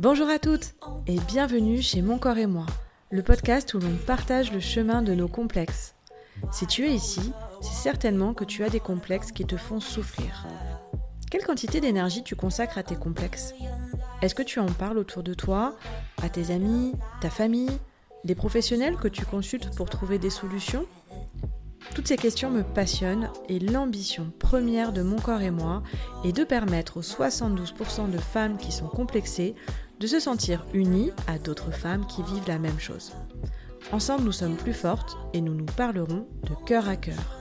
Bonjour à toutes et bienvenue chez Mon Corps et moi, le podcast où l'on partage le chemin de nos complexes. Si tu es ici, c'est certainement que tu as des complexes qui te font souffrir. Quelle quantité d'énergie tu consacres à tes complexes? Est-ce que tu en parles autour de toi, à tes amis, ta famille, des professionnels que tu consultes pour trouver des solutions? Toutes ces questions me passionnent et l'ambition première de mon corps et moi est de permettre aux 72% de femmes qui sont complexées de se sentir unies à d'autres femmes qui vivent la même chose. Ensemble, nous sommes plus fortes et nous nous parlerons de cœur à cœur.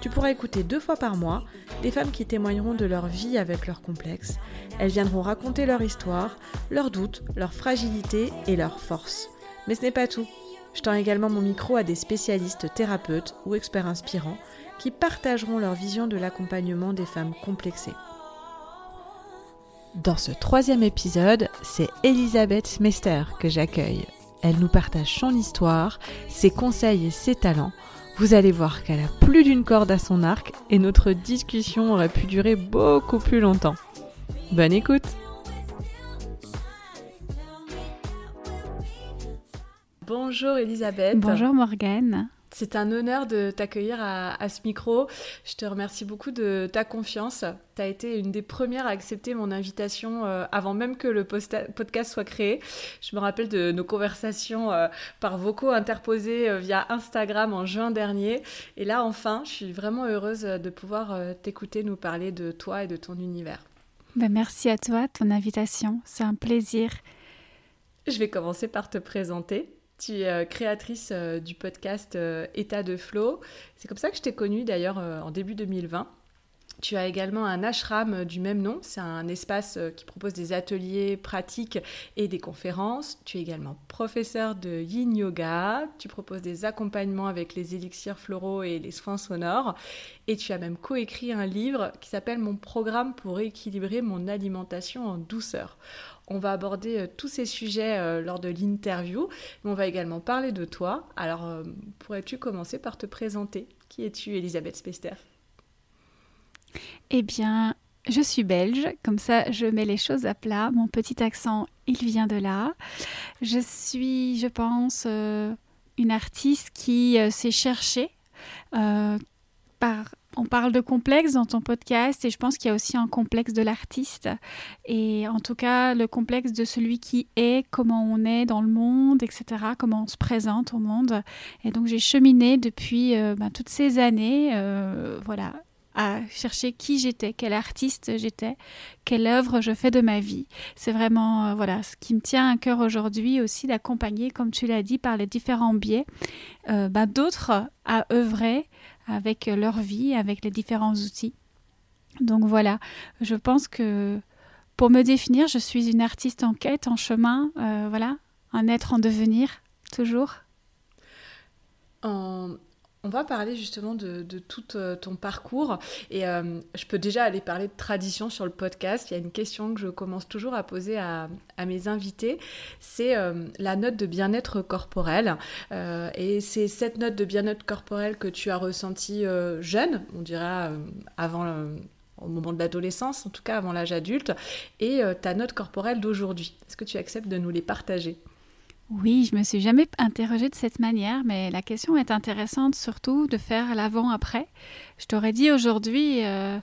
Tu pourras écouter deux fois par mois des femmes qui témoigneront de leur vie avec leurs complexes. Elles viendront raconter leur histoire, leurs doutes, leurs fragilités et leurs forces. Mais ce n'est pas tout. Je tends également mon micro à des spécialistes thérapeutes ou experts inspirants qui partageront leur vision de l'accompagnement des femmes complexées. Dans ce troisième épisode, c'est Elisabeth Mester que j'accueille. Elle nous partage son histoire, ses conseils et ses talents. Vous allez voir qu'elle a plus d'une corde à son arc et notre discussion aurait pu durer beaucoup plus longtemps. Bonne écoute Bonjour Elisabeth. Bonjour Morgane. C'est un honneur de t'accueillir à, ce micro. Je te remercie beaucoup de ta confiance. Tu as été une des premières à accepter mon invitation euh, avant même que le podcast soit créé. Je me rappelle de nos conversations euh, par vocaux interposés euh, via Instagram en juin dernier. Et là, enfin, je suis vraiment heureuse de pouvoir t'écouter nous parler de toi et de ton univers. Ben, merci à toi, ton invitation. C'est un plaisir. Je vais commencer par te présenter. Tu es euh, créatrice euh, du podcast euh, État de Flow. C'est comme ça que je t'ai connue d'ailleurs en début 2020. Tu as également un ashram du même nom. C'est un espace qui propose des ateliers pratiques et des conférences. Tu es également professeur de yin yoga. Tu proposes des accompagnements avec les élixirs floraux et les soins sonores. Et tu as même coécrit un livre qui s'appelle Mon programme pour équilibrer mon alimentation en douceur. On va aborder euh, tous ces sujets euh, lors de l'interview, mais on va également parler de toi. Alors, euh, pourrais-tu commencer par te présenter? Qui es-tu, Elisabeth Spester? Eh bien, je suis belge, comme ça je mets les choses à plat. Mon petit accent, il vient de là. Je suis, je pense, une artiste qui s'est cherchée par on parle de complexe dans ton podcast et je pense qu'il y a aussi un complexe de l'artiste et en tout cas le complexe de celui qui est, comment on est dans le monde, etc., comment on se présente au monde. Et donc j'ai cheminé depuis euh, ben, toutes ces années, euh, voilà, à chercher qui j'étais, quel artiste j'étais, quelle œuvre je fais de ma vie. C'est vraiment euh, voilà ce qui me tient à cœur aujourd'hui aussi d'accompagner, comme tu l'as dit, par les différents biais, ben, d'autres à œuvrer avec leur vie, avec les différents outils. Donc voilà, je pense que pour me définir, je suis une artiste en quête, en chemin, euh, voilà, un être en devenir, toujours. On va parler justement de, tout euh, ton parcours et euh, je peux déjà aller parler de tradition sur le podcast. Il y a une question que je commence toujours à poser à, mes invités, c'est euh, la note de bien-être corporel. et c'est cette note de bien-être corporel que tu as ressentie jeune, on dirait avant au moment de l'adolescence, en tout cas avant l'âge adulte, et ta note corporelle d'aujourd'hui. Est-ce que tu acceptes de nous les partager? Oui, je me suis jamais interrogée de cette manière, mais la question est intéressante surtout de faire l'avant-après. Je t'aurais dit aujourd'hui, euh,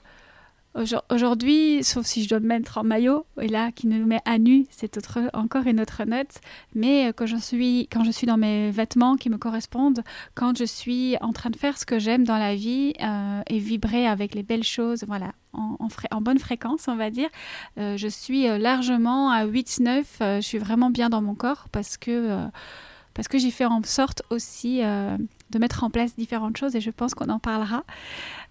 Aujourd'hui, sauf si je dois me mettre en maillot, et là, qui nous met à nu, c'est encore une autre note. Mais euh, quand je, suis, quand je suis dans mes vêtements qui me correspondent, quand je suis en train de faire ce que j'aime dans la vie euh, et vibrer avec les belles choses, voilà, en, bonne fréquence, on va dire, euh, je suis largement à 8-9. je suis vraiment bien dans mon corps parce que, parce que j'ai fait en sorte aussi de mettre en place différentes choses et je pense qu'on en parlera.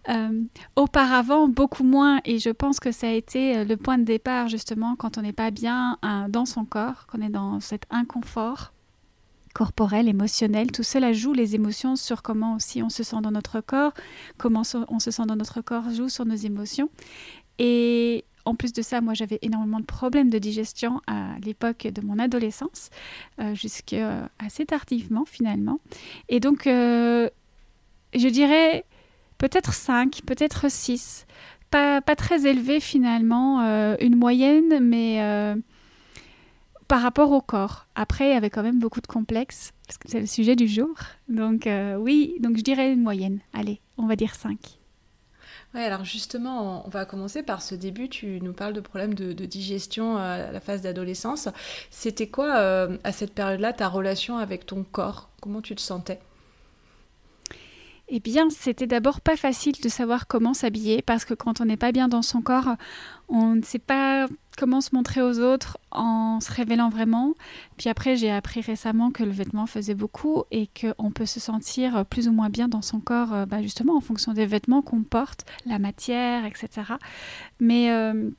Euh, auparavant, beaucoup moins, et je pense que ça a été euh, le point de départ justement quand on n'est pas bien hein, dans son corps, qu'on est dans cet inconfort corporel, émotionnel, tout cela joue les émotions sur comment aussi on se sent dans notre corps, comment on se sent dans notre corps joue sur nos émotions. Et en plus de ça, moi j'avais énormément de problèmes de digestion à l'époque de mon adolescence, euh, jusqu'à assez tardivement finalement. Et donc, je dirais peut-être 5, peut-être 6. Pas, pas, très élevé finalement, euh, une moyenne, mais, euh, par rapport au corps. Après, il y avait quand même beaucoup de complexes, parce que c'est le sujet du jour. Donc euh, oui, donc je dirais une moyenne. Allez, on va dire 5. Ouais, alors justement, on va commencer par ce début. Tu nous parles de problèmes de, digestion à la phase d'adolescence. C'était quoi, à cette période-là, ta relation avec ton corps? Comment tu te sentais? Eh bien, c'était d'abord pas facile de savoir comment s'habiller parce que quand on n'est pas bien dans son corps, on ne sait pas comment se montrer aux autres en se révélant vraiment. Puis après, j'ai appris récemment que le vêtement faisait beaucoup et qu'on peut se sentir plus ou moins bien dans son corps, euh, bah, justement en fonction des vêtements qu'on porte, la matière, etc. Mais euh,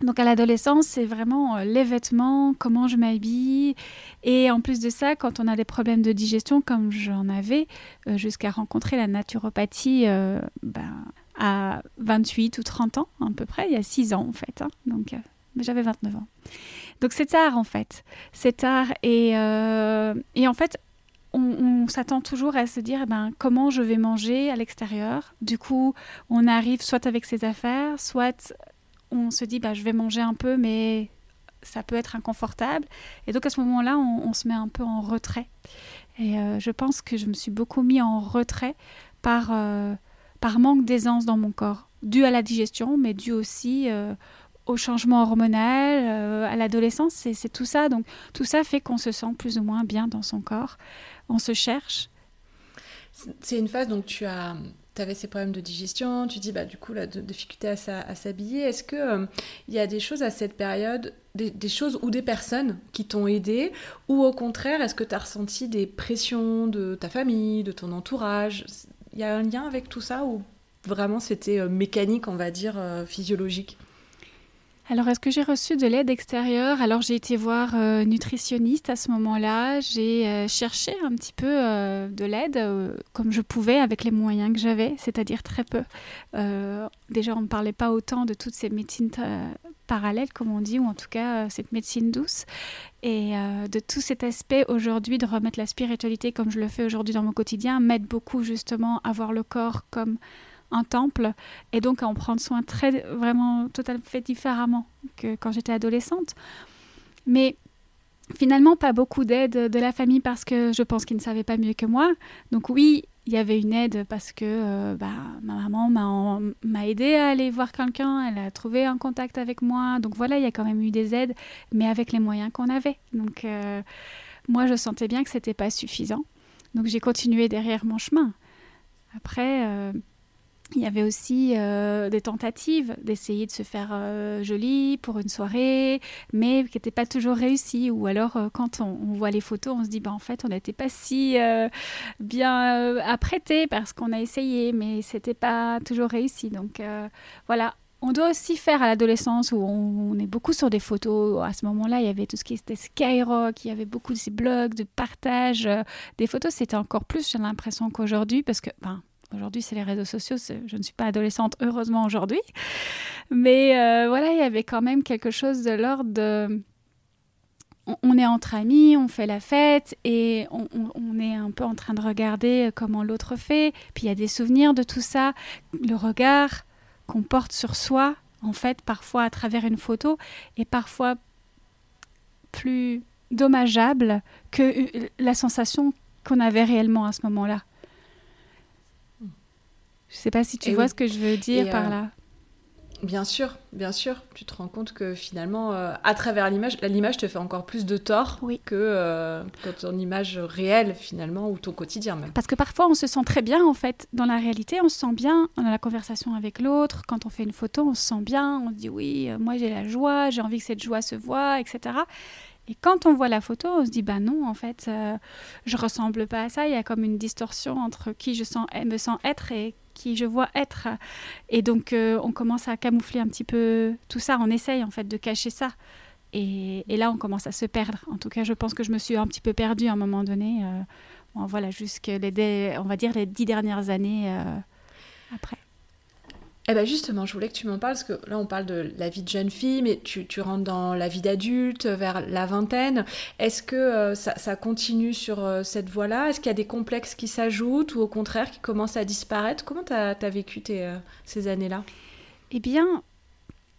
donc à l'adolescence, c'est vraiment euh, les vêtements, comment je m'habille. Et en plus de ça, quand on a des problèmes de digestion, comme j'en avais, euh, jusqu'à rencontrer la naturopathie euh, ben, à 28 ou 30 ans à peu près, il y a 6 ans en fait. Hein. donc j'avais 29 ans. Donc c'est tard en fait. C'est tard. Et, et en fait, on, s'attend toujours à se dire eh ben, comment je vais manger à l'extérieur. Du coup, on arrive soit avec ses affaires, soit on se dit bah, je vais manger un peu, mais ça peut être inconfortable. Et donc à ce moment-là, on, se met un peu en retrait. Et euh, je pense que je me suis beaucoup mis en retrait par, euh, par manque d'aisance dans mon corps, dû à la digestion, mais dû aussi euh, au changement hormonal, à l'adolescence, c'est tout ça. Donc tout ça fait qu'on se sent plus ou moins bien dans son corps. On se cherche. C'est une phase, donc tu as tu avais ces problèmes de digestion, tu dis bah du coup la difficulté à, s'habiller. Est-ce que euh, y a des choses à cette période, des, choses ou des personnes qui t'ont aidé, ou au contraire est-ce que tu as ressenti des pressions de ta famille, de ton entourage? Il y a un lien avec tout ça ou vraiment c'était euh, mécanique, on va dire euh, physiologique? Alors, est-ce que j'ai reçu de l'aide extérieure? Alors, j'ai été voir euh, nutritionniste à ce moment-là. J'ai euh, cherché un petit peu euh, de l'aide comme je pouvais avec les moyens que j'avais, c'est-à-dire très peu. déjà, on ne parlait pas autant de toutes ces médecines parallèles, comme on dit, ou en tout cas cette médecine douce. Et de tout cet aspect aujourd'hui de remettre la spiritualité comme je le fais aujourd'hui dans mon quotidien m'aide beaucoup justement à voir le corps comme un temple et donc à en prendre soin très vraiment totalement fait différemment que quand j'étais adolescente. Mais finalement pas beaucoup d'aide de la famille parce que je pense qu'ils ne savaient pas mieux que moi. Donc oui, il y avait une aide parce que euh, bah, ma maman m'a aidé à aller voir quelqu'un, elle a trouvé un contact avec moi. Donc voilà, il y a quand même eu des aides, mais avec les moyens qu'on avait. Donc euh, moi, je sentais bien que c'était pas suffisant. Donc j'ai continué derrière mon chemin. Après, euh, il y avait aussi euh, des tentatives d'essayer de se faire euh, jolie pour une soirée, mais qui n'étaient pas toujours réussies. Ou alors, euh, quand on, voit les photos, on se dit, bah, en fait, on n'était pas si bien apprêté parce qu'on a essayé, mais c'était pas toujours réussi. Donc voilà, on doit aussi faire à l'adolescence où on, est beaucoup sur des photos. À ce moment-là, il y avait tout ce qui était Skyrock, il y avait beaucoup de ces blogs de partage des photos. C'était encore plus, j'ai l'impression qu'aujourd'hui, parce que, Aujourd'hui, c'est les réseaux sociaux. Je ne suis pas adolescente, heureusement, aujourd'hui. Mais euh, voilà, il y avait quand même quelque chose de l'ordre de... On est entre amis, on fait la fête et on, est un peu en train de regarder comment l'autre fait. Puis il y a des souvenirs de tout ça. Le regard qu'on porte sur soi, en fait, parfois à travers une photo, est parfois plus dommageable que la sensation qu'on avait réellement à ce moment-là. Je sais pas si tu vois ce que je veux dire par euh, là. Bien sûr, bien sûr. Tu te rends compte que finalement, euh, à travers l'image, l'image te fait encore plus de tort que, euh, que, ton image réelle finalement ou ton quotidien même. Parce que parfois on se sent très bien en fait. Dans la réalité, on se sent bien. On a la conversation avec l'autre. Quand on fait une photo, on se sent bien. On se dit oui, moi j'ai la joie, j'ai envie que cette joie se voit, etc. Et quand on voit la photo, on se dit bah non, en fait, je je ressemble pas à ça. Il y a comme une distorsion entre qui je sens, me sens être et qui je vois être. Et donc, euh, on commence à camoufler un petit peu tout ça. On essaye en fait de cacher ça. Et, là, on commence à se perdre. En tout cas, je pense que je me suis un petit peu perdue à un moment donné. Euh, voilà, jusque les, on va dire les dix dernières années euh, après. Eh bien justement, je voulais que tu m'en parles, parce que là on parle de la vie de jeune fille, mais tu, rentres dans la vie d'adulte, vers la vingtaine. Est-ce que euh, ça, continue sur euh, cette voie-là? Est-ce qu'il y a des complexes qui s'ajoutent ou au contraire qui commencent à disparaître? Comment tu as, vécu euh, ces années-là? Eh bien,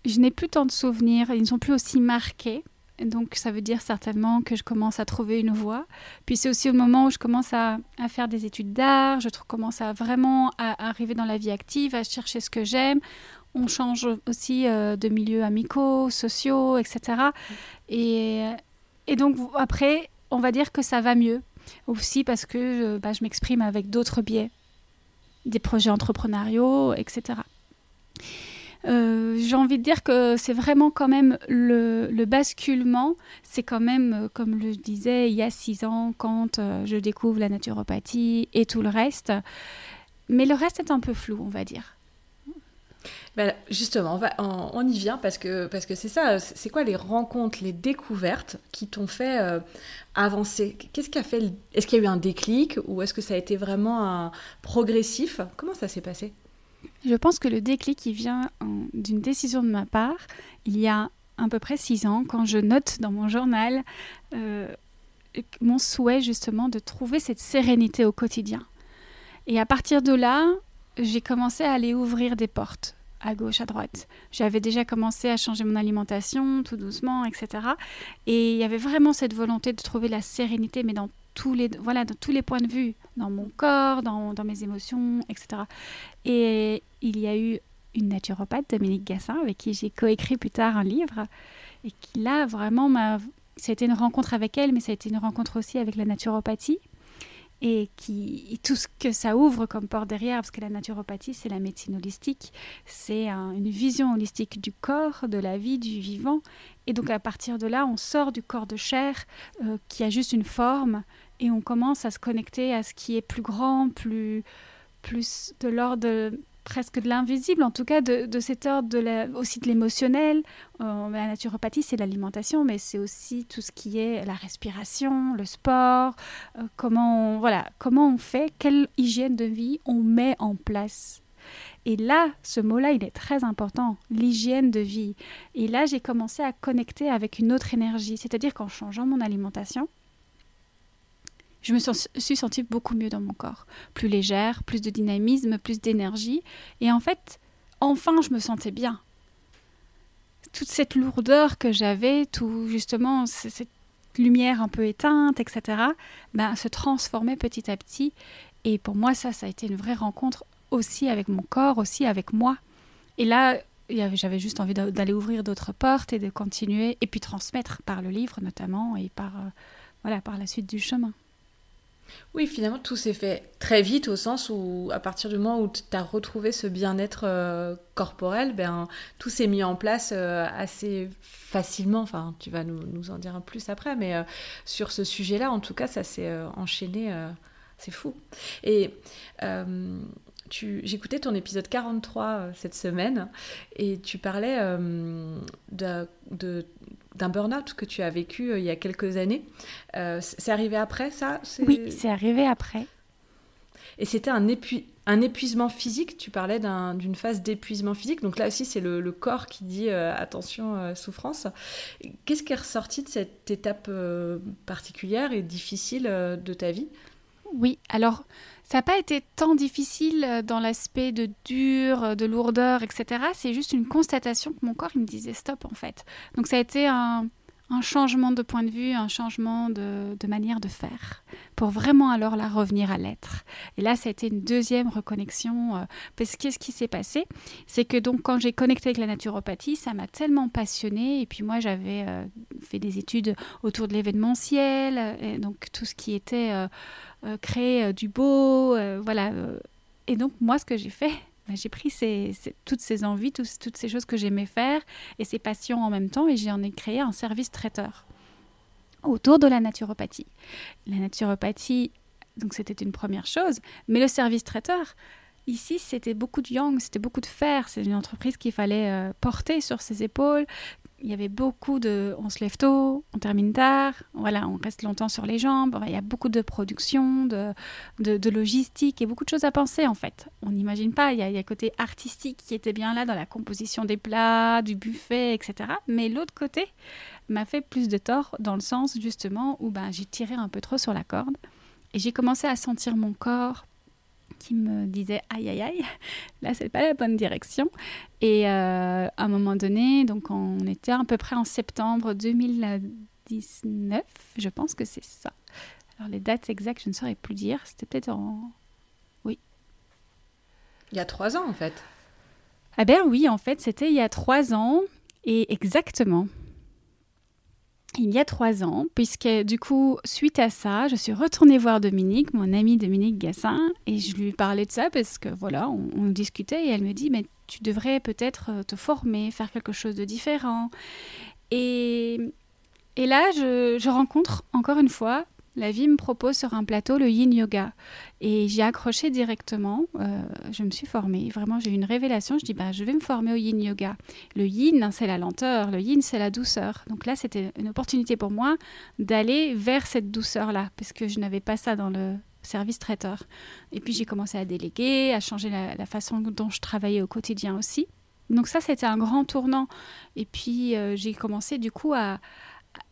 je n'ai plus tant de souvenirs, ils ne sont plus aussi marqués. Donc ça veut dire certainement que je commence à trouver une voie. Puis c'est aussi au moment où je commence à, faire des études d'art, je commence à vraiment à, arriver dans la vie active, à chercher ce que j'aime. On change aussi euh, de milieux amicaux, sociaux, etc. Et, et donc après, on va dire que ça va mieux. Aussi parce que euh, bah, je m'exprime avec d'autres biais, des projets entrepreneuriaux, etc. Euh, j'ai envie de dire que c'est vraiment quand même le, basculement. C'est quand même, euh, comme je disais, il y a six ans, quand euh, je découvre la naturopathie et tout le reste. Mais le reste est un peu flou, on va dire. Ben, justement, on, y vient parce que parce que c'est ça. C'est quoi les rencontres, les découvertes qui t'ont fait avancer? Qu'est-ce qui fait Est-ce qu'il y a eu un déclic ou est-ce que ça a été vraiment un progressif? Comment ça s'est passé? Je pense que le déclic il vient d'une décision de ma part il y a à peu près six ans quand je note dans mon journal euh, mon souhait justement de trouver cette sérénité au quotidien. Et à partir de là, j'ai commencé à aller ouvrir des portes à gauche, à droite. J'avais déjà commencé à changer mon alimentation tout doucement, etc. Et il y avait vraiment cette volonté de trouver la sérénité, mais dans tous les, voilà, dans tous les points de vue, dans mon corps, dans, dans mes émotions, etc. Et il y a eu une naturopathe, Dominique Gassin, avec qui j'ai coécrit plus tard un livre, et qui là vraiment m'a... C'était une rencontre avec elle, mais ça a été une rencontre aussi avec la naturopathie et qui tout ce que ça ouvre comme porte derrière, parce que la naturopathie, c'est la médecine holistique, c'est une vision holistique du corps, de la vie, du vivant. Et donc à partir de là, on sort du corps de chair euh, qui a juste une forme et on commence à se connecter à ce qui est plus grand, plus, plus de l'ordre presque de l'invisible, en tout cas de, de cet ordre de aussi de l'émotionnel. Euh, la naturopathie, c'est l'alimentation, mais c'est aussi tout ce qui est la respiration, le sport, euh, comment, voilà, comment on fait, quelle hygiène de vie on met en place. Et là, ce mot-là, il est très important, l'hygiène de vie. Et là, j'ai commencé à connecter avec une autre énergie, c'est-à-dire qu'en changeant mon alimentation, je me suis sentie beaucoup mieux dans mon corps. Plus légère, plus de dynamisme, plus d'énergie. Et en fait, enfin, je me sentais bien. Toute cette lourdeur que j'avais, tout justement cette lumière un peu éteinte, etc., ben, se transformait petit à petit. Et pour moi, ça, ça a été une vraie rencontre aussi avec mon corps, aussi avec moi. Et là, j'avais juste envie d'aller ouvrir d'autres portes et de continuer, et puis transmettre par le livre notamment, et par, euh, voilà, par la suite du chemin. Oui, finalement, tout s'est fait très vite au sens où, à partir du moment où tu as retrouvé ce bien-être euh, corporel, ben, tout s'est mis en place euh, assez facilement. Enfin, tu vas nous, en dire plus après, mais euh, sur ce sujet-là, en tout cas, ça s'est enchaîné. c'est fou. Et j'écoutais ton épisode 43 cette semaine et tu parlais de d'un burn-out que tu as vécu euh, il y a quelques années. Euh, c'est arrivé après ça? Oui, c'est arrivé après. Et c'était un, un, épuisement physique, tu parlais d'une phase d'épuisement physique, donc là aussi c'est le, corps qui dit euh, attention, souffrance. Qu'est-ce qui est ressorti de cette étape particulière et difficile de ta vie? Oui, alors ça n'a pas été tant difficile euh, dans l'aspect de dur, euh, de lourdeur, etc. C'est juste une constatation que mon corps me disait stop en fait. Donc ça a été un, changement de point de vue, un changement de, manière de faire, pour vraiment alors la revenir à l'être. Et là, ça a été une deuxième reconnexion, euh, parce qu'est-ce qui s'est passé C'est que donc quand j'ai connecté avec la naturopathie, ça m'a tellement passionnée, et puis moi j'avais fait des études autour de l'événementiel, et donc tout ce qui était euh, créer euh, du beau, euh, voilà. Et donc moi, ce que j'ai fait, j'ai pris toutes ces envies, toutes ces choses que j'aimais faire et ces passions en même temps, et j'en ai créé un service traiteur autour de la naturopathie. La naturopathie, donc c'était une première chose, mais le service traiteur, Ici, c'était beaucoup de yang, c'était beaucoup de fer. C'est une entreprise qu'il fallait porter sur ses épaules, il y avait beaucoup de on se lève tôt, on termine tard, voilà, on reste longtemps sur les jambes. Il y a beaucoup de production, de, de, logistique et beaucoup de choses à penser en fait. On n'imagine pas, il y, a, il y a côté artistique qui était bien là dans la composition des plats, du buffet, etc. Mais l'autre côté m'a fait plus de tort dans le sens justement où ben, j'ai tiré un peu trop sur la corde et j'ai commencé à sentir mon corps qui me disait aïe aïe aïe, là c'est pas la bonne direction. Et euh, à un moment donné, donc on était à peu près en septembre 2019, je pense que c'est ça. Alors les dates exactes, je ne saurais plus dire. C'était peut-être en, oui. Il y a trois ans en fait. Ah ben oui, en fait, c'était il y a trois ans et exactement il y a trois ans, puisque du coup, suite à ça, je suis retournée voir Dominique, mon amie Dominique Gassin, et je lui parlais de ça parce que voilà, on, discutait et elle me dit, mais tu devrais peut-être euh, te former, faire quelque chose de différent. Et, et là, je, je rencontre encore une fois la vie me propose sur un plateau le yin yoga. Et j'ai accroché directement. Euh, je me suis formée. Vraiment, j'ai eu une révélation. Je dis, bah, je vais me former au yin yoga. Le yin, hein, c'est la lenteur. Le yin, c'est la douceur. Donc là, c'était une opportunité pour moi d'aller vers cette douceur-là, parce que je n'avais pas ça dans le service traiteur. Et puis, j'ai commencé à déléguer, à changer la, façon dont je travaillais au quotidien aussi. Donc ça, c'était un grand tournant. Et puis, euh, j'ai commencé du coup à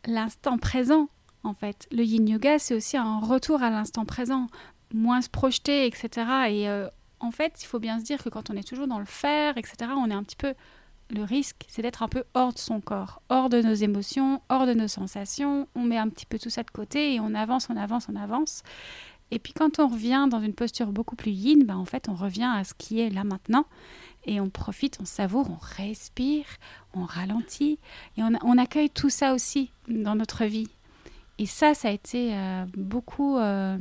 l'instant présent en fait. Le yin yoga, c'est aussi un retour à l'instant présent, moins se projeter, etc. Et euh, en fait, il faut bien se dire que quand on est toujours dans le faire, etc., on est un petit peu. Le risque, c'est d'être un peu hors de son corps, hors de nos émotions, hors de nos sensations. On met un petit peu tout ça de côté et on avance, on avance, on avance. Et puis quand on revient dans une posture beaucoup plus yin, bah en fait, on revient à ce qui est là maintenant et on profite, on savoure, on respire, on ralentit et on accueille tout ça aussi dans notre vie. Et ça, ça a été euh, beaucoup... Euh,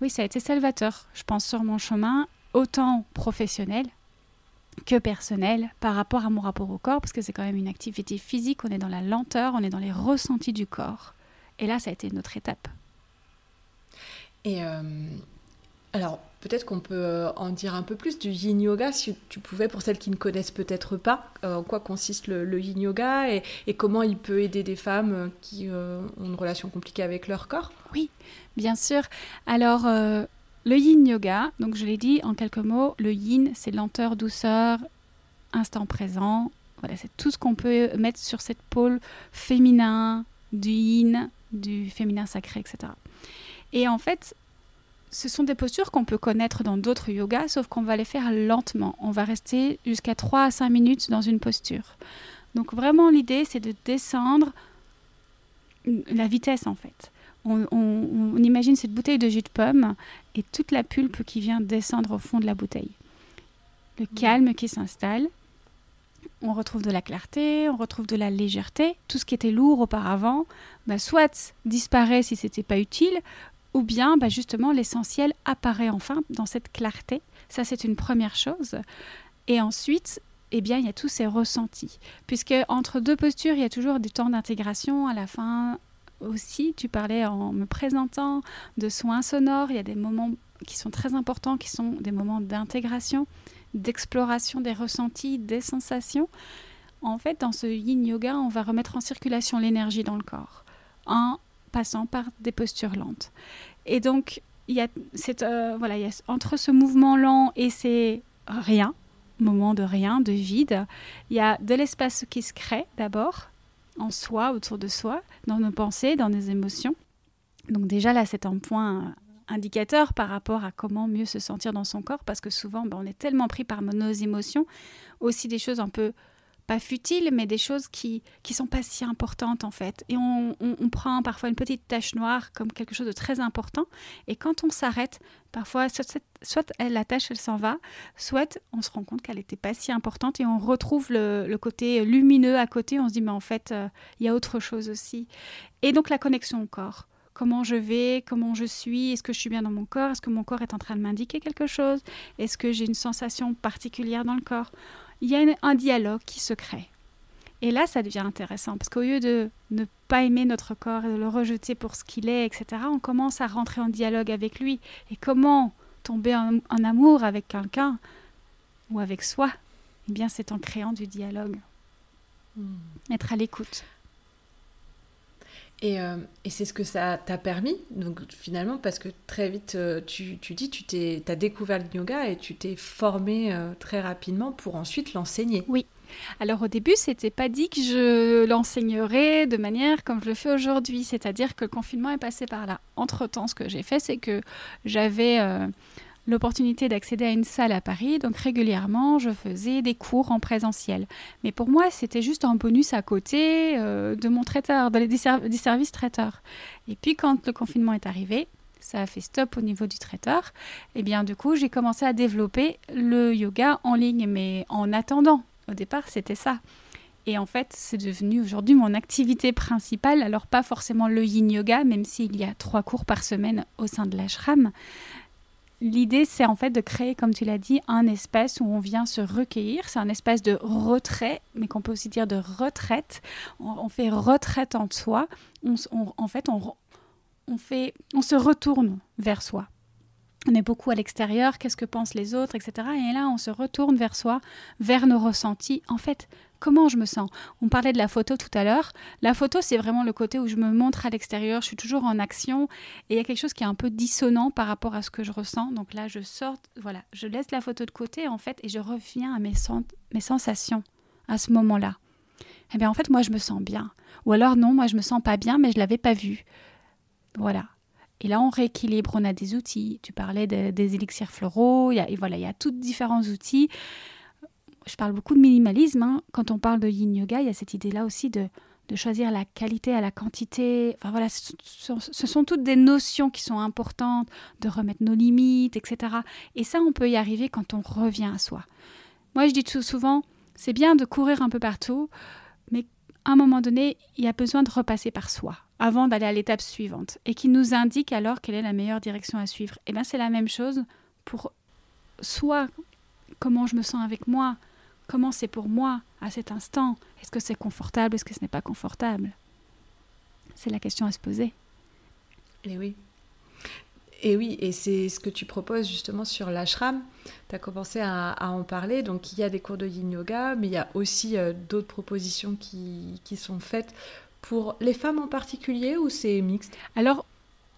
oui, ça a été salvateur, je pense, sur mon chemin, autant professionnel que personnel par rapport à mon rapport au corps, parce que c'est quand même une activité physique, on est dans la lenteur, on est dans les ressentis du corps. Et là, ça a été une autre étape. Et euh, alors, peut-être qu'on peut euh, en dire un peu plus du yin yoga, si tu pouvais, pour celles qui ne connaissent peut-être pas, euh, en quoi consiste le, yin yoga et, comment il peut aider des femmes euh, qui ont une relation compliquée avec leur corps? Oui, bien sûr. Alors, le yin yoga, donc je l'ai dit en quelques mots, le yin, c'est lenteur, douceur, instant présent. Voilà, c'est tout ce qu'on peut mettre sur cette pôle féminin, du yin, du féminin sacré, etc. Et en fait, ce sont des postures qu'on peut connaître dans d'autres yogas, sauf qu'on va les faire lentement. On va rester jusqu'à 3 à 5 minutes dans une posture. Donc vraiment l'idée c'est de descendre la vitesse en fait. On, imagine cette bouteille de jus de pomme et toute la pulpe qui vient descendre au fond de la bouteille. Le mmh. calme qui s'installe. On retrouve de la clarté, on retrouve de la légèreté. Tout ce qui était lourd auparavant, bah, soit disparaît si c'était pas utile, ou bien bah, justement l'essentiel apparaît enfin dans cette clarté. Ça, c'est une première chose. Et ensuite, eh bien, il y a tous ces ressentis. Puisque entre deux postures, il y a toujours des temps d'intégration. À la fin aussi, tu parlais en me présentant de soins sonores. Il y a des moments qui sont très importants, qui sont des moments d'intégration, d'exploration des ressentis, des sensations. En fait, dans ce yin yoga, on va remettre en circulation l'énergie dans le corps en passant par des postures lentes. Et donc, il y a, euh, voilà, entre ce mouvement lent et ces rien, moment de rien, de vide, il y a de l'espace qui se crée d'abord, en soi, autour de soi, dans nos pensées, dans nos émotions. Donc déjà là, c'est un point indicateur par rapport à comment mieux se sentir dans son corps, parce que souvent, ben, on est tellement pris par nos émotions, aussi des choses un peu pas futiles, mais des choses qui qui sont pas si importantes en fait. Et on, prend parfois une petite tache noire comme quelque chose de très important. Et quand on s'arrête, parfois soit, soit la tâche elle s'en va, soit on se rend compte qu'elle n'était pas si importante et on retrouve le, côté lumineux à côté. On se dit mais en fait euh, il y a autre chose aussi. Et donc la connexion au corps comment je vais, comment je suis, est-ce que je suis bien dans mon corps, est-ce que mon corps est en train de m'indiquer quelque chose, est-ce que j'ai une sensation particulière dans le corps? Il y a un dialogue qui se crée. Et là, ça devient intéressant parce qu'au lieu de ne pas aimer notre corps et de le rejeter pour ce qu'il est, etc., on commence à rentrer en dialogue avec lui. Et comment tomber en, amour avec quelqu'un ou avec soi? Eh bien, c'est en créant du dialogue. Hmm. Être à l'écoute. Euh, et, c'est ce que ça t'a permis, donc finalement, parce que très vite, euh, tu, dis, tu t'es, as découvert le yoga et tu t'es formé euh, très rapidement pour ensuite l'enseigner. Oui. Alors au début, c'était pas dit que je l'enseignerais de manière comme je le fais aujourd'hui, c'est-à-dire que le confinement est passé par là. Entre-temps, ce que j'ai fait, c'est que j'avais l'opportunité d'accéder à une salle à Paris, donc régulièrement, je faisais des cours en présentiel. Mais pour moi, c'était juste un bonus à côté euh, de mon traiteur, de, des, services traiteurs. Et puis, quand le confinement est arrivé, ça a fait stop au niveau du traiteur. Et eh bien, du coup, j'ai commencé à développer le yoga en ligne, mais en attendant. Au départ, c'était ça. Et en fait, c'est devenu aujourd'hui mon activité principale. Alors, pas forcément le yin yoga, même s'il y a trois cours par semaine au sein de l'ashram. L'idée, c'est en fait de créer, comme tu l'as dit, un espace où on vient se recueillir. C'est un espace de retrait, mais qu'on peut aussi dire de retraite. On, fait retraite en soi. en fait, on, on, fait, on se retourne vers soi. On est beaucoup à l'extérieur, qu'est-ce que pensent les autres, etc. Et là, on se retourne vers soi, vers nos ressentis. En fait, comment je me sens? On parlait de la photo tout à l'heure. La photo, c'est vraiment le côté où je me montre à l'extérieur, je suis toujours en action, et il y a quelque chose qui est un peu dissonant par rapport à ce que je ressens. Donc là, je sors, voilà, je laisse la photo de côté, en fait, et je reviens à mes, mes sensations à ce moment-là. Eh bien, en fait, moi, je me sens bien. Ou alors, non, moi, je me sens pas bien, mais je l'avais pas vu. Voilà. Et là, on rééquilibre, on a des outils. Tu parlais des élixirs floraux, voilà, il y a tous différents outils. Je parle beaucoup de minimalisme. Hein. Quand on parle de yin yoga, il y a cette idée-là aussi de, choisir la qualité à la quantité. Enfin voilà, ce, ce, sont toutes des notions qui sont importantes, de remettre nos limites, etc. Et ça, on peut y arriver quand on revient à soi. Moi, je dis tout souvent, c'est bien de courir un peu partout, mais à un moment donné, il y a besoin de repasser par soi avant d'aller à l'étape suivante et qui nous indique alors quelle est la meilleure direction à suivre. Et eh bien c'est la même chose pour soit comment je me sens avec moi, comment c'est pour moi à cet instant, est-ce que c'est confortable, est-ce que ce n'est pas confortable? C'est la question à se poser. Et oui. Et oui, et c'est ce que tu proposes justement sur l'ashram. Tu as commencé à, en parler. Donc, il y a des cours de yin yoga, mais il y a aussi euh, d'autres propositions qui, qui, sont faites pour les femmes en particulier ou c'est mixte? Alors,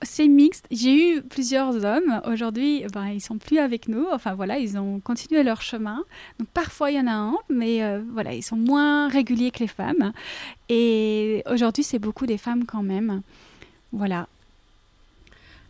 c'est mixte. J'ai eu plusieurs hommes. Aujourd'hui, ben, ils sont plus avec nous. Enfin voilà, ils ont continué leur chemin. Donc parfois il y en a un, mais euh, voilà, ils sont moins réguliers que les femmes. Et aujourd'hui, c'est beaucoup des femmes quand même. Voilà.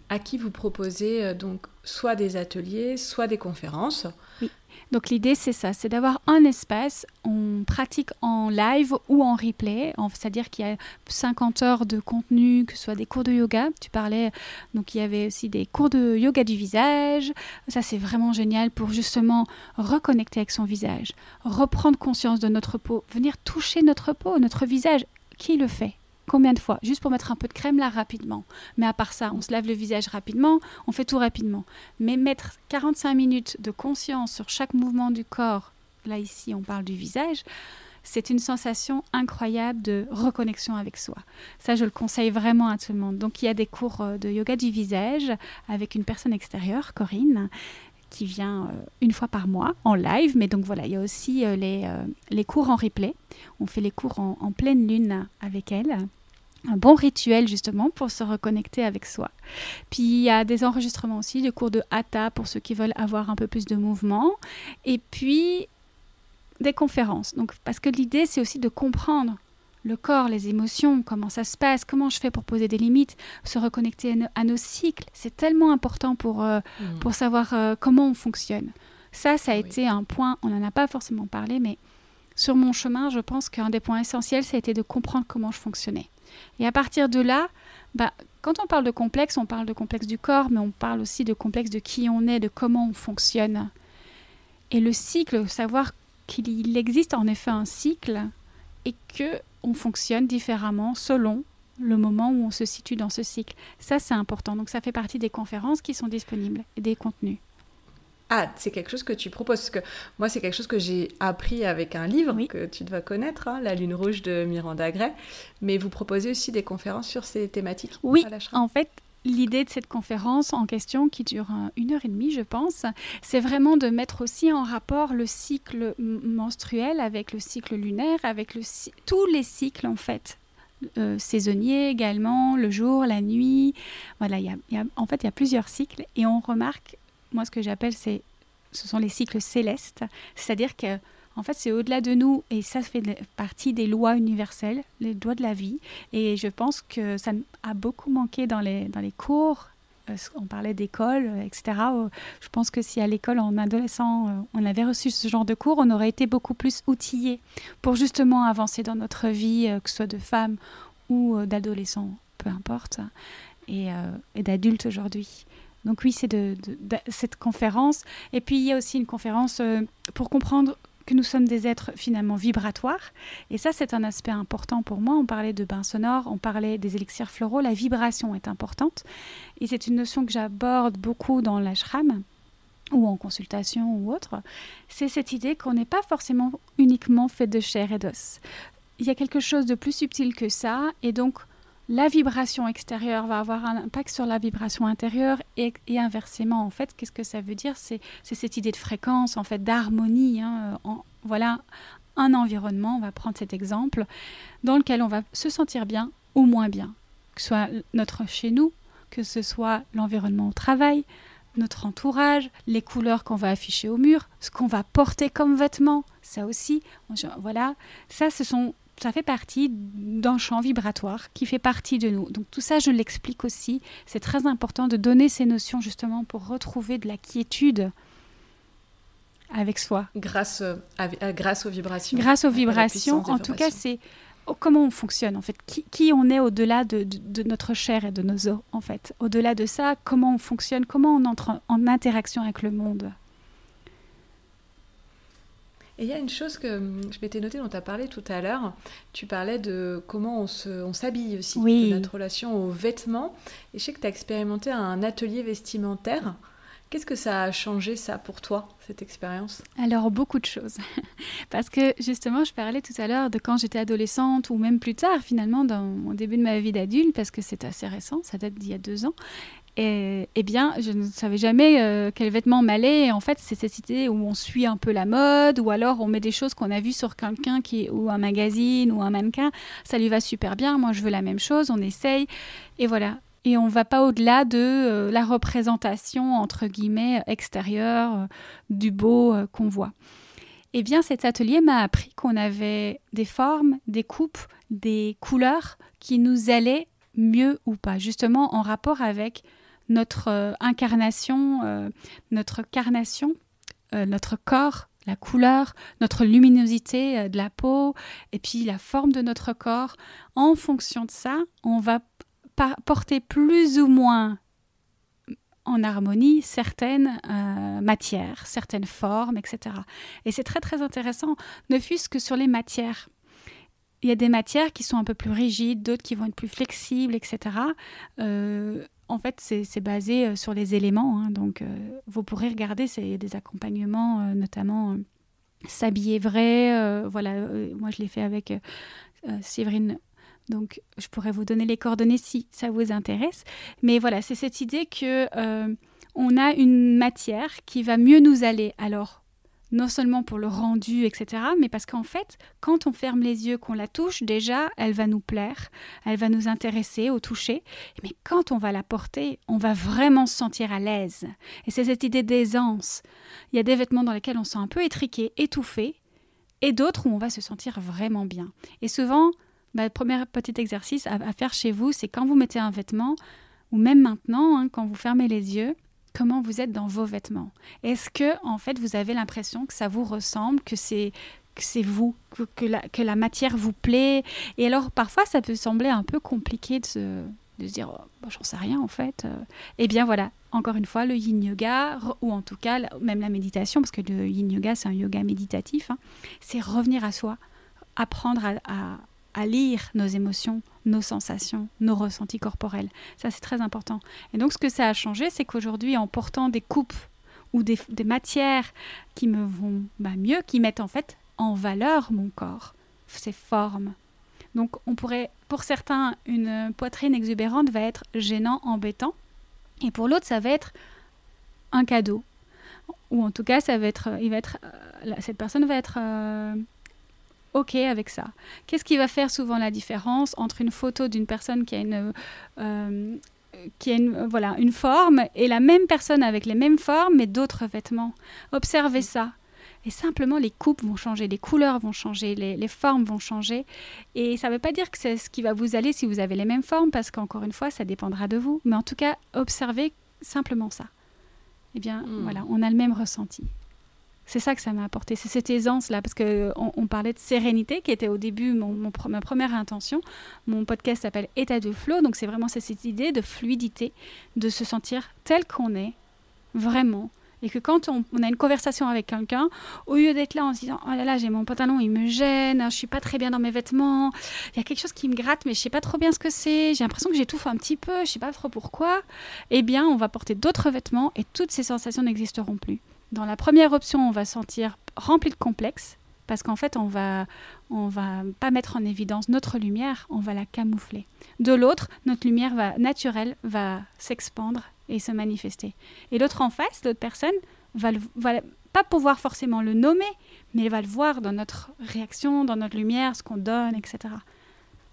À qui vous proposez euh, donc soit des ateliers, soit des conférences. Oui. Donc l'idée c'est ça, c'est d'avoir un espace, on pratique en live ou en replay, c'est-à-dire qu'il y a 50 heures de contenu, que ce soit des cours de yoga, tu parlais, donc il y avait aussi des cours de yoga du visage, ça c'est vraiment génial pour justement reconnecter avec son visage, reprendre conscience de notre peau, venir toucher notre peau, notre visage, qui le fait? Combien de fois? Juste pour mettre un peu de crème là rapidement. Mais à part ça, on se lave le visage rapidement, on fait tout rapidement. Mais mettre 45 minutes de conscience sur chaque mouvement du corps, là ici on parle du visage, c'est une sensation incroyable de reconnexion avec soi. Ça, je le conseille vraiment à tout le monde. Donc, il y a des cours euh, de yoga du visage avec une personne extérieure, Corinne, qui vient euh, une fois par mois en live. Mais donc voilà, il y a aussi euh, les, les, cours en replay. On fait les cours en pleine lune avec elle un bon rituel justement pour se reconnecter avec soi. Puis il y a des enregistrements aussi, des cours de hatha pour ceux qui veulent avoir un peu plus de mouvement. Et puis des conférences. Donc, parce que l'idée, c'est aussi de comprendre le corps, les émotions, comment ça se passe, comment je fais pour poser des limites, se reconnecter à, nos, cycles. C'est tellement important pour, euh, mm. pour savoir euh, comment on fonctionne. Ça, ça a été un point, on n'en a pas forcément parlé, mais sur mon chemin, je pense qu'un des points essentiels, ça a été de comprendre comment je fonctionnais. Et à partir de là, bah, quand on parle de complexe, on parle de complexe du corps, mais on parle aussi de complexe de qui on est, de comment on fonctionne. Et le cycle, savoir qu'il existe en effet un cycle et que on fonctionne différemment selon le moment où on se situe dans ce cycle. Ça, c'est important. Donc, ça fait partie des conférences qui sont disponibles et des contenus. Ah, c'est quelque chose que tu proposes. Parce que moi, c'est quelque chose que j'ai appris avec un livre que tu dois connaître, hein, La Lune Rouge de Miranda Gray. Mais vous proposez aussi des conférences sur ces thématiques Oui, en fait, L'idée de cette conférence en question, qui dure une heure et demie, je pense, c'est vraiment de mettre aussi en rapport le cycle menstruel avec le cycle lunaire, avec le, tous les cycles en fait. Euh, saisonniers également, le jour, la nuit. Voilà, y y a, en fait, il y a plusieurs cycles et on remarque moi, ce que j'appelle, c'est, ce sont les cycles célestes. C'est-à-dire que, en fait, c'est au-delà de nous et ça fait partie des lois universelles, les lois de la vie. Et je pense que ça a beaucoup manqué dans les, dans les cours on parlait d'école, etc. Je pense que si à l'école, en adolescent, on avait reçu ce genre de cours, on aurait été beaucoup plus outillés pour justement avancer dans notre vie, que ce soit de femme ou d'adolescent, peu importe, et, et d'adulte aujourd'hui. Donc oui, c'est de, cette conférence. Et puis il y a aussi une conférence pour comprendre que nous sommes des êtres finalement vibratoires. Et ça, c'est un aspect important pour moi. On parlait de bains sonores, on parlait des élixirs floraux. La vibration est importante. Et c'est une notion que j'aborde beaucoup dans l'ashram ou en consultation ou autre. C'est cette idée qu'on n'est pas forcément uniquement fait de chair et d'os. Il y a quelque chose de plus subtil que ça. Et donc, la vibration extérieure va avoir un impact sur la vibration intérieure et, inversement. En fait, qu'est-ce que ça veut dire? C'est cette idée de fréquence, en fait, d'harmonie. Hein, voilà un environnement, on va prendre cet exemple, dans lequel on va se sentir bien ou moins bien, que ce soit notre chez nous, que ce soit l'environnement au travail, notre entourage, les couleurs qu'on va afficher au mur, ce qu'on va porter comme vêtements, ça aussi, voilà, ça ce sont ça fait partie d'un champ vibratoire qui fait partie de nous. Donc tout ça, je l'explique aussi. C'est très important de donner ces notions justement pour retrouver de la quiétude avec soi. Grâce, euh, euh, grâce aux vibrations. Grâce aux vibrations. En tout cas, c'est comment on fonctionne en fait, qui, on est au-delà de, notre chair et de nos os en fait? Au-delà de ça, comment on fonctionne, comment on entre en interaction avec le monde? Et il y a une chose que hum, je m'étais notée dont tu as parlé tout à l'heure. Tu parlais de comment on s'habille aussi, oui. de notre relation aux vêtements. Et je sais que tu as expérimenté un atelier vestimentaire. Qu'est-ce que ça a changé ça pour toi, cette expérience? Alors beaucoup de choses. Parce que justement, je parlais tout à l'heure de quand j'étais adolescente ou même plus tard finalement dans mon début de ma vie d'adulte, parce que c'est assez récent, ça date d'il y a deux ans. Et, eh bien, je ne savais jamais euh, quel vêtement m'allait. En fait, c'est cette idée où on suit un peu la mode, ou alors on met des choses qu'on a vues sur quelqu'un qui, ou un magazine, ou un mannequin. Ça lui va super bien. Moi, je veux la même chose. On essaye. Et voilà. Et on ne va pas au-delà de euh, la représentation, entre guillemets, extérieure euh, du beau qu'on voit. Eh bien, cet atelier m'a appris qu'on avait des formes, des coupes, des couleurs qui nous allaient mieux ou pas, justement en rapport avec notre euh, incarnation, euh, notre carnation, euh, notre corps, la couleur, notre luminosité de la peau et puis la forme de notre corps. En fonction de ça, on va porter plus ou moins en harmonie certaines matières, certaines formes, etc. Et c'est très très intéressant, ne fût-ce que sur les matières. Il y a des matières qui sont un peu plus rigides, d'autres qui vont être plus flexibles, etc en fait, c'est basé euh, sur les éléments. Hein. donc, euh, vous pourrez regarder, c'est des accompagnements, euh, notamment s'habiller vrai. voilà, moi, je l'ai fait avec Séverine. Donc, je pourrais vous donner les coordonnées si ça vous intéresse. Mais voilà, c'est cette idée que on a une matière qui va mieux nous aller. Alors, non seulement pour le rendu, etc., mais parce qu'en fait, quand on ferme les yeux, qu'on la touche, déjà, elle va nous plaire, elle va nous intéresser au toucher, mais quand on va la porter, on va vraiment se sentir à l'aise. Et c'est cette idée d'aisance. Il y a des vêtements dans lesquels on se sent un peu étriqué, étouffé, et d'autres où on va se sentir vraiment bien. Et souvent, bah, le premier petit exercice à, faire chez vous, c'est quand vous mettez un vêtement, ou même maintenant, hein, quand vous fermez les yeux, comment vous êtes dans vos vêtements. Est-ce que en fait vous avez l'impression que ça vous ressemble, que c'est c'est vous, que, la, que, la, matière vous plaît? Et alors parfois ça peut sembler un peu compliqué de se, de se dire oh, j'en sais rien en fait. Eh bien voilà, encore une fois le yin yoga ou en tout cas même la méditation parce que le yin yoga c'est un yoga méditatif, hein, c'est revenir à soi, apprendre à lire nos émotions, nos sensations, nos ressentis corporels. Ça, c'est très important. Et donc, ce que ça a changé, c'est qu'aujourd'hui, en portant des coupes ou des, matières qui me vont bah, mieux, qui mettent en fait en valeur mon corps, ses formes. Donc, on pourrait, pour certains, une poitrine exubérante va être gênant, embêtant, et pour l'autre, ça va être un cadeau. Ou en tout cas, ça va être, il va être, euh, cette personne va être euh, OK avec ça. Qu'est-ce qui va faire souvent la différence entre une photo d'une personne qui a une, euh, qui a une, voilà, une forme et la même personne avec les mêmes formes mais d'autres vêtements? Observez ça. Et simplement, les coupes vont changer, les couleurs vont changer, les, les formes vont changer. Et ça ne veut pas dire que c'est ce qui va vous aller si vous avez les mêmes formes, parce qu'encore une fois, ça dépendra de vous. Mais en tout cas, observez simplement ça. Eh bien, Mm. voilà, on a le même ressenti. C'est ça que ça m'a apporté, c'est cette aisance-là, parce qu'on on parlait de sérénité, qui était au début mon, ma première intention. Mon podcast s'appelle État de flow, donc c'est vraiment cette idée de fluidité, de se sentir tel qu'on est, vraiment. Et que quand on, on a une conversation avec quelqu'un, au lieu d'être là en se disant Oh là là, j'ai mon pantalon, il me gêne, je suis pas très bien dans mes vêtements, il y a quelque chose qui me gratte, mais je sais pas trop bien ce que c'est, j'ai l'impression que j'étouffe un petit peu, je sais pas trop pourquoi, eh bien, on va porter d'autres vêtements et toutes ces sensations n'existeront plus. Dans la première option, on va se sentir rempli de complexes parce qu'en fait, on va, on va pas mettre en évidence notre lumière, on va la camoufler. De l'autre, notre lumière va, naturelle va s'expandre et se manifester. Et l'autre en face, l'autre personne, va, le- va pas pouvoir forcément le nommer, mais elle va le voir dans notre réaction, dans notre lumière, ce qu'on donne, etc.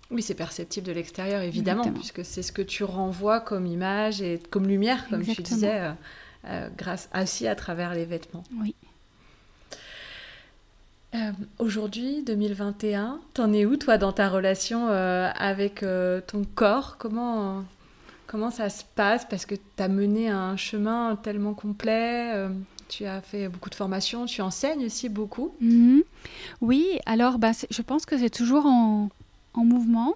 Oui, c'est perceptible de l'extérieur, évidemment, Exactement. puisque c'est ce que tu renvoies comme image et comme lumière, comme tu Exactement. disais, euh, grâce aussi à travers les vêtements. Oui. Euh, Aujourd'hui, 2021, t'en es où, toi, dans ta relation euh, avec ton corps? Comment, comment ça se passe? Parce que tu as mené un chemin tellement complet, tu as fait beaucoup de formations, tu enseignes aussi beaucoup. Mhm. Oui, alors bah, je pense que c'est toujours en, en mouvement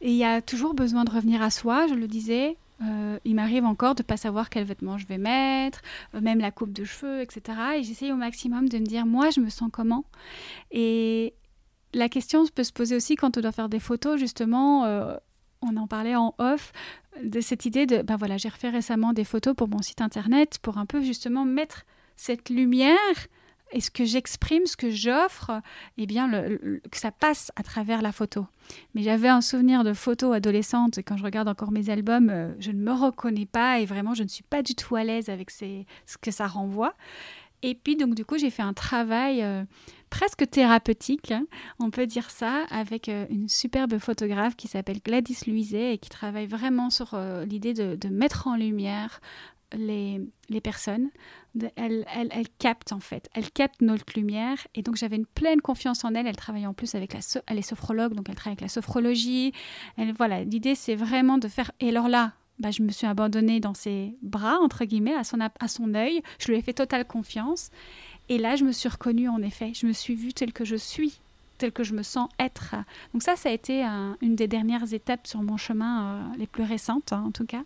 et il y a toujours besoin de revenir à soi, je le disais. Euh, il m'arrive encore de ne pas savoir quels vêtements je vais mettre, euh, même la coupe de cheveux, etc. Et j'essaye au maximum de me dire, moi, je me sens comment? Et la question peut se poser aussi quand on doit faire des photos, justement. euh, on en parlait en off de cette idée de, ben voilà, j'ai refait récemment des photos pour mon site internet pour un peu justement mettre cette lumière et ce que j'exprime, ce que j'offre, eh bien, que ça passe à travers la photo. Mais j'avais un souvenir de photos adolescentes, et quand je regarde encore mes albums, euh, je ne me reconnais pas et vraiment, je ne suis pas du tout à l'aise avec ces- ce que ça renvoie. Et puis, donc, du coup, j'ai fait un travail euh, presque thérapeutique, hein, on peut dire ça, avec euh, une superbe photographe qui s'appelle Gladys Luiset et qui travaille vraiment sur l'idée de mettre en lumière les, personnes. De- elle, elle, elle capte en fait, elle capte notre lumière. Et donc j'avais une pleine confiance en elle. Elle travaille en plus avec la, so- elle est sophrologue, donc elle travaille avec la sophrologie. Elle, voilà, l'idée c'est vraiment de faire. Et alors là, bah, je me suis abandonnée dans ses bras entre guillemets, à son à son œil. Je lui ai fait totale confiance. Et là, je me suis reconnue en effet. Je me suis vue telle que je suis, telle que je me sens être. Donc ça, ça a été un- une des dernières étapes sur mon chemin, euh, les plus récentes hein, en tout cas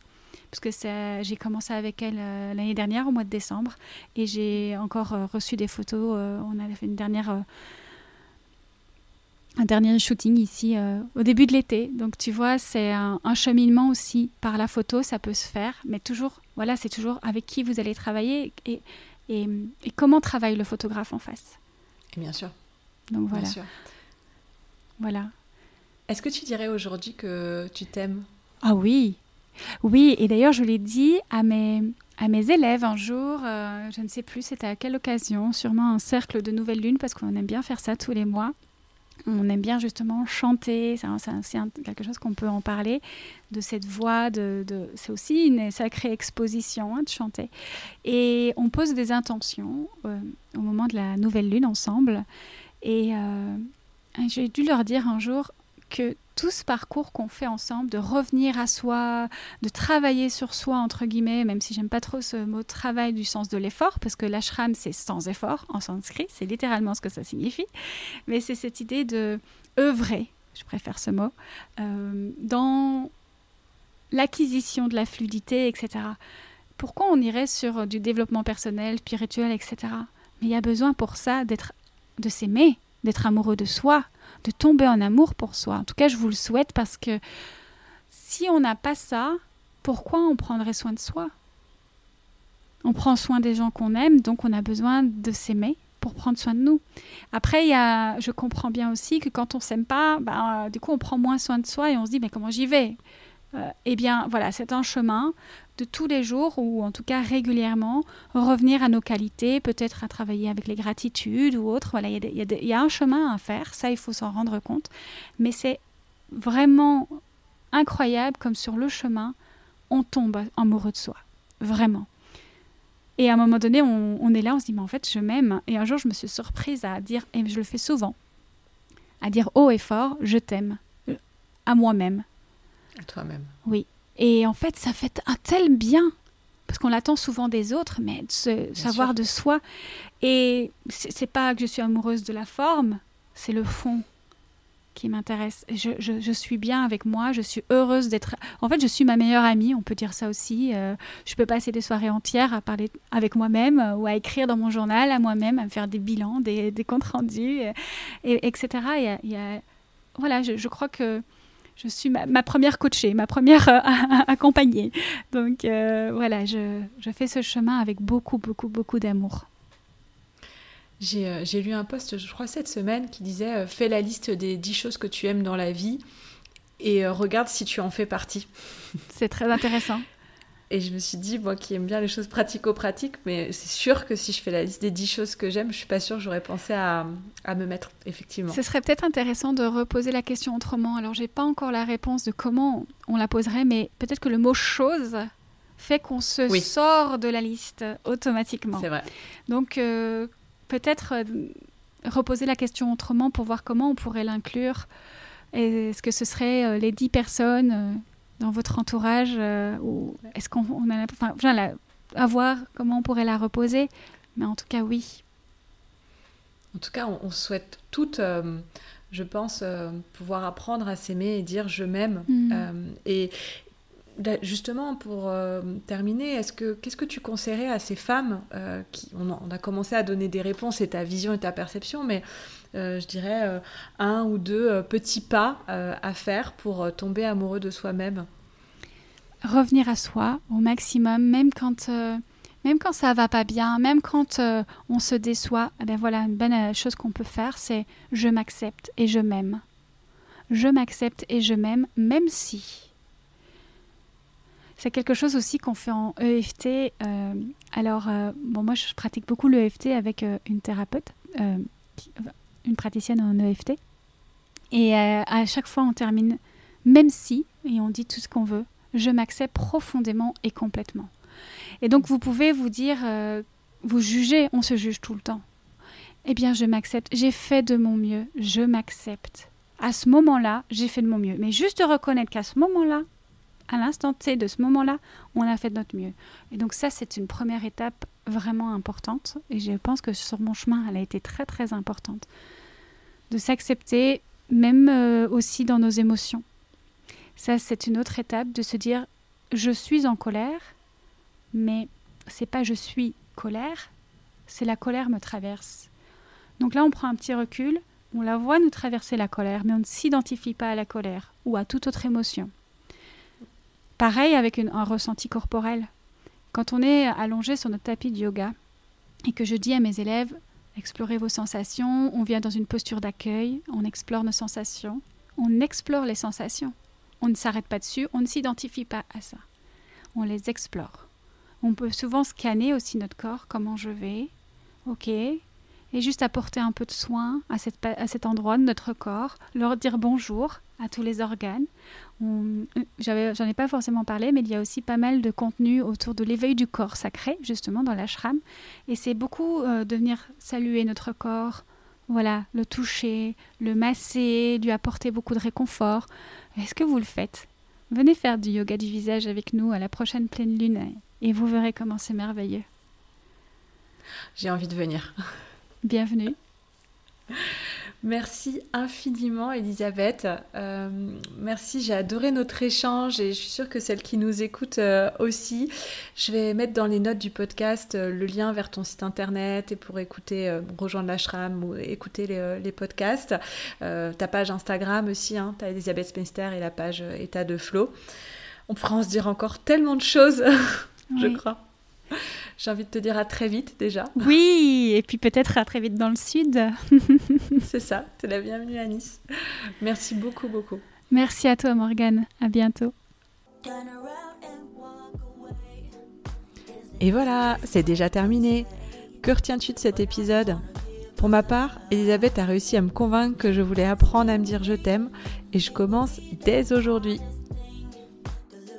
parce que j'ai commencé avec elle euh, l'année dernière au mois de décembre et j'ai encore euh, reçu des photos. euh, on a fait une dernière, un dernier shooting ici au début de l'été. Donc tu vois, c'est un, un cheminement aussi par la photo, ça peut se faire, mais toujours, voilà, c'est toujours avec qui vous allez travailler et, et, et comment travaille le photographe en face. Et bien sûr, Donc bien voilà, sûr. voilà. Est-ce que tu dirais aujourd'hui que tu t'aimes? Ah oui, oui, et d'ailleurs je l'ai dit à mes, à mes élèves un jour, euh, je ne sais plus c'était à quelle occasion, sûrement un cercle de nouvelle lune, parce qu'on aime bien faire ça tous les mois. On aime bien justement chanter, c'est quelque chose qu'on peut en parler, de cette voix, de- c'est aussi une sacrée exposition hein, de chanter. Et on pose des intentions euh, au moment de la nouvelle lune ensemble. Et euh, j'ai dû leur dire un jour que tout ce parcours qu'on fait ensemble, de revenir à soi, de travailler sur soi, entre guillemets, même si j'aime pas trop ce mot travail du sens de l'effort, parce que l'ashram, c'est sans effort en sanskrit, c'est littéralement ce que ça signifie, mais c'est cette idée de œuvrer, je préfère ce mot, euh, dans l'acquisition de la fluidité, etc. Pourquoi on irait sur du développement personnel, spirituel, etc. Mais il y a besoin pour ça d'être, de s'aimer, d'être amoureux de soi, de tomber en amour pour soi. En tout cas, je vous le souhaite parce que si on n'a pas ça, pourquoi on prendrait soin de soi? On prend soin des gens qu'on aime, donc on a besoin de s'aimer pour prendre soin de nous. Après, y je comprends bien aussi que quand on s'aime pas, euh, du coup, on prend moins soin de soi et on se dit, mais comment j'y vais? Euh, Eh bien, voilà, c'est un chemin de tous les jours ou en tout cas régulièrement revenir à nos qualités, peut-être à travailler avec les gratitudes ou autres. Voilà, il y a y, y un chemin à faire, ça, il faut s'en rendre compte. Mais c'est vraiment incroyable comme sur le chemin, on tombe amoureux de soi. Vraiment. Et à un moment donné, on, on est là, on se dit, mais en fait, je m'aime. Et un jour, je me suis surprise à dire, et je le fais souvent, à dire haut et fort, je t'aime, euh, à moi-même. à toi-même Et en fait, ça fait un tel bien. parce qu'on l'attend souvent des autres, mais de se savoir de soi. Et c'est pas que je suis amoureuse de la forme, c'est le fond qui m'intéresse. Je, je, suis bien avec moi, je suis heureuse d'être... En fait, je suis ma meilleure amie, on peut dire ça aussi. Euh, je peux passer des soirées entières à parler avec moi-même euh, ou à écrire dans mon journal à moi-même, à me faire des bilans, des, des comptes rendus, et, etc. A, voilà, je, je, crois que je suis ma, première coachée, ma première euh, accompagnée. Donc voilà, je, je fais ce chemin avec beaucoup, beaucoup, beaucoup d'amour. Euh, j'ai lu un post, je crois, cette semaine qui disait euh, Fais la liste des 10 choses que tu aimes dans la vie et euh, regarde si tu en fais partie. C'est très intéressant. Et je me suis dit, moi qui aime bien les choses pratico-pratiques, mais c'est sûr que si je fais la liste des 10 choses que j'aime, je suis pas sûre que j'aurais pensé à, à, me mettre, effectivement. Ce serait peut-être intéressant de reposer la question autrement. Alors, j'ai pas encore la réponse de comment on la poserait, mais peut-être que le mot chose fait qu'on se sort de la liste automatiquement. C'est vrai. Donc, peut-être euh, reposer la question autrement pour voir comment on pourrait l'inclure. Est-ce que ce serait euh, les dix personnes euh, dans votre entourage ou est-ce qu'on a enfin, à voir comment on pourrait la reposer mais en tout cas oui en tout cas on, souhaite toutes je pense pouvoir apprendre à s'aimer et dire je m'aime mmh. et, Justement, pour euh, terminer, est-ce que qu'est-ce que tu conseillerais à ces femmes euh, qui on a, commencé à donner des réponses et ta vision et ta perception, mais euh, je dirais un ou deux petits pas à faire pour tomber amoureux de soi-même. Revenir à soi au maximum, même quand même quand ça va pas bien, même quand on se déçoit. Eh ben voilà, une bonne chose qu'on peut faire, c'est je m'accepte et je m'aime. Je m'accepte et je m'aime, même si c'est quelque chose aussi qu'on fait en EFT. Euh, alors, euh, bon, moi, je pratique beaucoup l'EFT avec euh, une thérapeute, une praticienne en EFT. Et à chaque fois, on termine, même si, et on dit tout ce qu'on veut, je m'accepte profondément et complètement. Et donc, vous pouvez vous dire, vous jugez, on se juge tout le temps. Eh bien, je m'accepte, j'ai fait de mon mieux, je m'accepte. À ce moment-là, j'ai fait de mon mieux. Mais juste reconnaître qu'à ce moment-là, à l'instant T de ce moment-là, on a fait de notre mieux. Et donc ça, c'est une première étape vraiment importante. Et je pense que sur mon chemin, elle a été très très importante. De s'accepter, même euh, aussi dans nos émotions. Ça, c'est une autre étape de se dire, je suis en colère, mais c'est pas je suis colère, c'est la colère me traverse. Donc là, on prend un petit recul, on la voit nous traverser la colère, mais on ne s'identifie pas à la colère ou à toute autre émotion. Pareil avec un ressenti corporel. Quand on est allongé sur notre tapis de yoga et que je dis à mes élèves, explorez vos sensations, on vient dans une posture d'accueil, on explore nos sensations, on explore les sensations. On ne s'arrête pas dessus, on ne s'identifie pas à ça. On les explore. On peut souvent scanner aussi notre corps, comment je vais, ok, et juste apporter un peu de soin à, cet endroit de notre corps, leur dire bonjour à tous les organes, j'en ai pas forcément parlé, mais il y a aussi pas mal de contenu autour de l'éveil du corps sacré, justement, dans l'ashram. Et c'est beaucoup euh, de venir saluer notre corps, voilà, le toucher, le masser, lui apporter beaucoup de réconfort. Est-ce que vous le faites? Venez faire du yoga du visage avec nous à la prochaine pleine lune et vous verrez comment c'est merveilleux. J'ai envie de venir. Bienvenue. Merci infiniment Elisabeth. Euh, merci, j'ai adoré notre échange et je suis sûre que celles qui nous écoutent euh, aussi. Je vais mettre dans les notes du podcast euh, le lien vers ton site internet et pour écouter, rejoindre l'ashram ou écouter les, podcasts. ta page Instagram aussi, hein, tu as Elisabeth Spencer et la page État de Flow. On pourra en se dire encore tellement de choses, je crois. J'ai envie de te dire à très vite déjà. Oui, et puis peut-être à très vite dans le sud. C'est ça, es la bienvenue à Nice. Merci beaucoup, beaucoup. Merci à toi Morgane, à bientôt. Et voilà, c'est déjà terminé. Que retiens-tu de cet épisode? Pour ma part, Elisabeth a réussi à me convaincre que je voulais apprendre à me dire je t'aime et je commence dès aujourd'hui.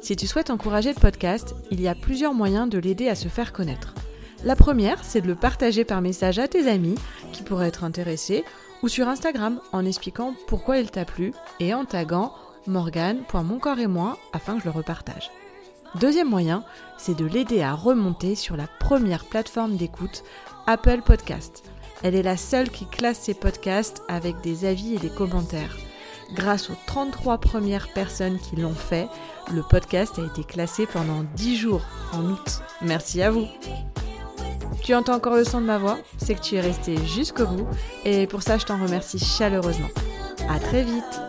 Si tu souhaites encourager le podcast, il y a plusieurs moyens de l'aider à se faire connaître. La première, c'est de le partager par message à tes amis qui pourraient être intéressés ou sur Instagram en expliquant pourquoi il t'a plu et en taguant morgane.moncorps et moi afin que je le repartage. Deuxième moyen, c'est de l'aider à remonter sur la première plateforme d'écoute, Apple Podcast. Elle est la seule qui classe ses podcasts avec des avis et des commentaires. Grâce aux 33 premières personnes qui l'ont fait, le podcast a été classé pendant 10 jours en août. Merci à vous. Tu entends encore le son de ma voix? C'est que tu es resté jusqu'au bout et pour ça je t'en remercie chaleureusement. À très vite